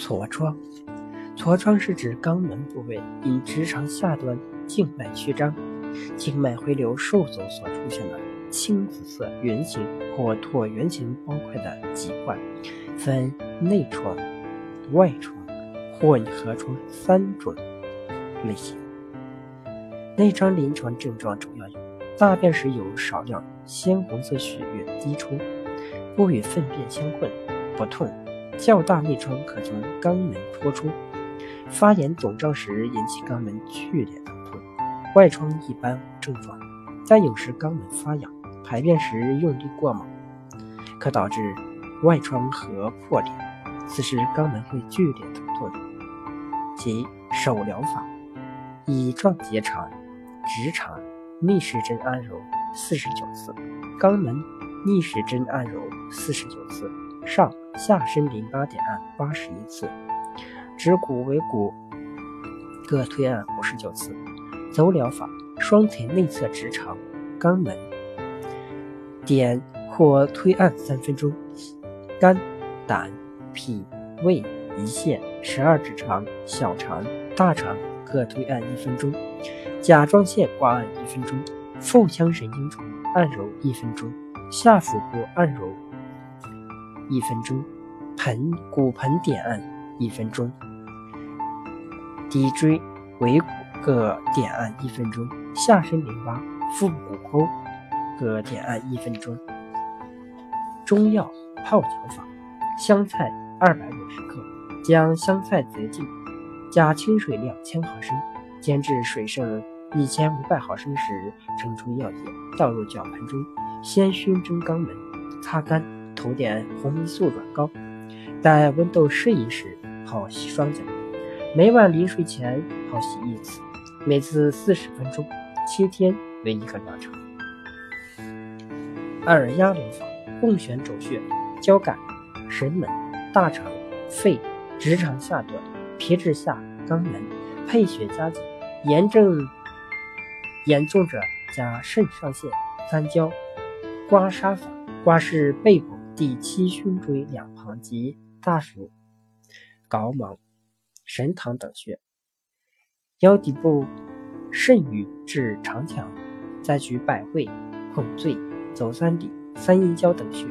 痤疮，痤疮是指肛门部位因直肠下端静脉曲张、静脉回流受阻所出现的青紫色圆形或椭圆形包块的疾患，分内疮、外疮、混合疮三种类型。内疮临床症状主要有：大便时有少量鲜红色血液滴出，不与粪便相混，不痛。较大内疮可从肛门脱出，发炎肿胀时引起肛门剧烈疼痛。外疮一般无症状，但有时肛门发痒，排便时用力过猛，可导致外疮和破裂，此时肛门会剧烈疼痛。即手疗法：乙状结肠、直肠逆时针按揉四十九次，肛门逆时针按揉四十九次。上下身淋巴点按八十一次，指骨尾骨各推按五十九次。走疗法：双腿内侧直肠、肛门点或推按三分钟，肝、胆、脾、胃、胰腺、十二指肠、小肠、大肠各推按一分钟，甲状腺刮按一分钟，腹腔神经丛按揉一分钟，下腹部按揉。一分钟，盆骨盆点按一分钟，骶椎、尾骨各点按一分钟，下身淋巴、腹股沟各点按一分钟。中药泡脚法：香菜二百五十克，将香菜择净，加清水两千毫升，煎至水剩一千五百毫升时，盛出药液，倒入脚盆中，先熏蒸肛门，擦干。涂点红霉素软膏，待温度适宜时泡洗双脚。每晚临睡前泡洗一次，每次四十分钟，七天为一个疗程。二压疗法：共选肘穴、交感、神门、大肠、肺、直肠下端、皮质下肛门，配穴加紧。炎症严重者加肾上腺、三焦。刮痧法：刮拭背部。第七胸椎两旁及大腹、睾丸、神堂等穴，腰底部肾俞至长强，再取百会、孔最、走三里、三阴交等穴，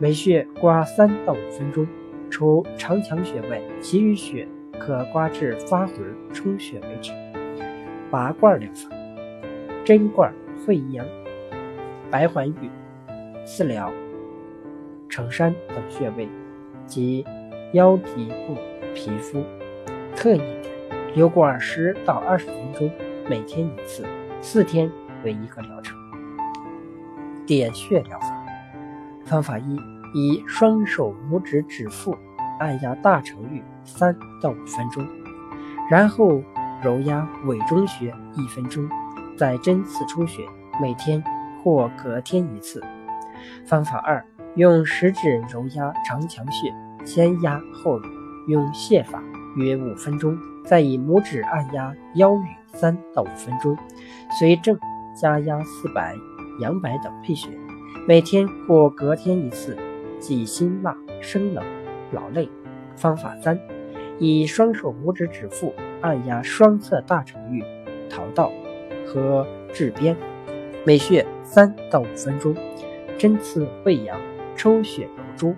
每穴刮三到五分钟。除长强穴外，其余穴可刮至发红充血为止。拔罐疗法：针罐、会阳、白环玉、四疗。承山等穴位及腰底部皮肤，特异点，留管十到二十分钟，每天一次，四天为一个疗程。点穴疗法方法一：以双手拇指指腹按压大肠域三到五分钟，然后揉压委中穴一分钟，再针刺出血，每天或隔天一次。方法二。用食指揉压长强穴，先压后揉，用泻法，约五分钟，再以拇指按压腰俞三到五分钟，随症加压四白、阳白等配穴，每天或隔天一次，忌辛辣、生冷、劳累。方法三：以双手拇指指腹按压双侧大肠俞、桃道和痔边，每穴三到五分钟，针刺胃阳。抽血揉珠，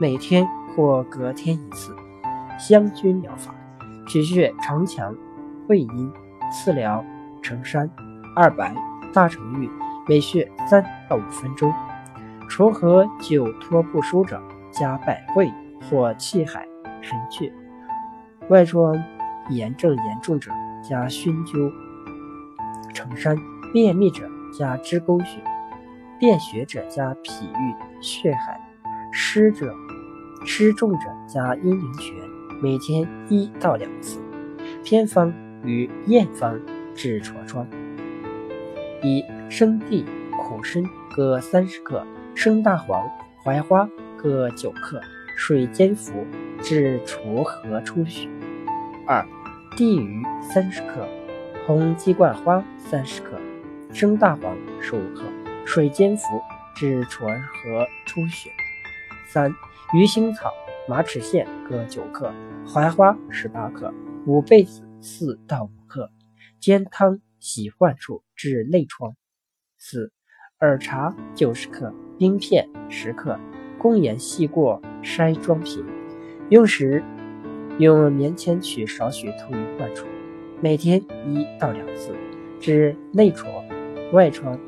每天或隔天一次。香薰疗法：取穴长强、会阴、次疗、承山、二白、大肠域，每穴三到五分钟。除和久拖不舒者，加百会或气海、神阙。外疮炎症严重者，加熏灸、承山。便秘者，加支沟穴。便血者加脾俞、血海，湿者湿重者加阴陵泉，每天一到两次。偏方与验方治痤疮：一、生地、苦参各三十克，生大黄、槐花各九克，水煎服，治除和出血。二、地榆三十克，红鸡冠花三十克，生大黄十五克。水煎服治唇和出血。三、鱼腥草马齿苋各九克，槐花十八克，五倍子四到五克，煎汤洗患处治内疮。四耳茶九十克，冰片十克，共研细过筛装瓶。用时用棉签取少许涂于患处，每天一到两次，治内疮、外疮、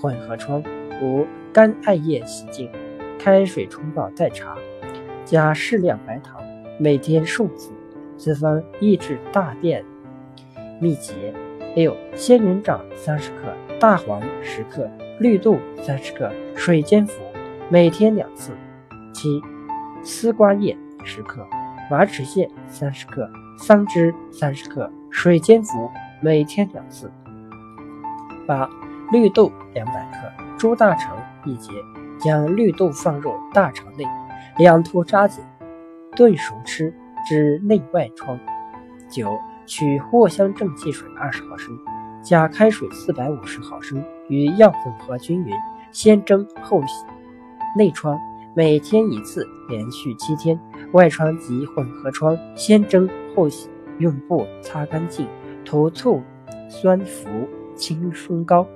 混合疮。五干艾叶洗净，开水冲泡代茶。加适量白糖，每天数次。此方抑制大便秘结。六仙人掌三十克，大黄十克，绿豆三十克，水煎服，每天两次。七丝瓜叶十克，马齿苋三十克，桑枝三十克，水煎服，每天两次。八绿豆两百克，猪大肠一节，将绿豆放入大肠内。两头扎紧，炖熟吃，治内外疮。九，取藿香正气水二十毫升，加开水四百五十毫升，与药混合均匀，先蒸后洗。内疮每天一次，连续七天；外疮及混合疮，先蒸后洗，用布擦干净，涂醋酸服清松膏，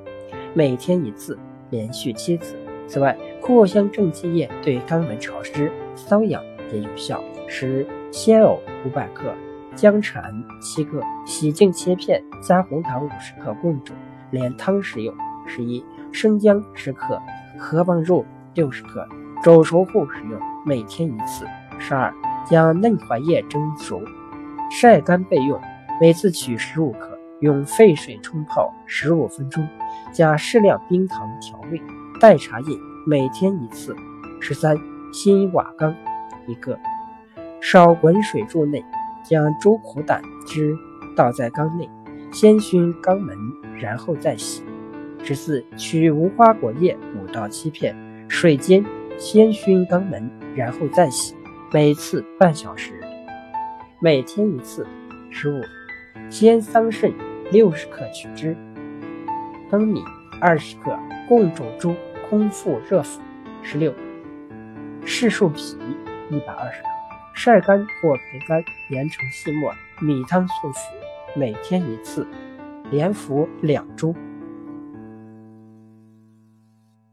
每天一次，连续七次。此外，藿香正气液对肛门潮湿、瘙痒也有效。十鲜藕五百克，姜蝉七个，洗净切片，加红糖五十克共煮，连汤食用。十一生姜十克，荷包肉六十克，煮熟后食用，每天一次。十二将嫩槐叶蒸熟，晒干备用，每次取十五克，用沸水冲泡十五分钟，加适量冰糖调味。代茶饮，每天一次。十三，新瓦缸一个，烧滚水柱内，将猪苦胆汁倒在缸内，先熏肛门，然后再洗。十四，取无花果叶五到七片，水煎，先熏肛门，然后再洗，每次半小时，每天一次。十五，鲜桑葚六十克取汁，粳米二十克，共煮粥。空腹热服。十六，柿树皮一百二十克，晒干或焙干，研成细末，米汤速服，每天一次，连服两周。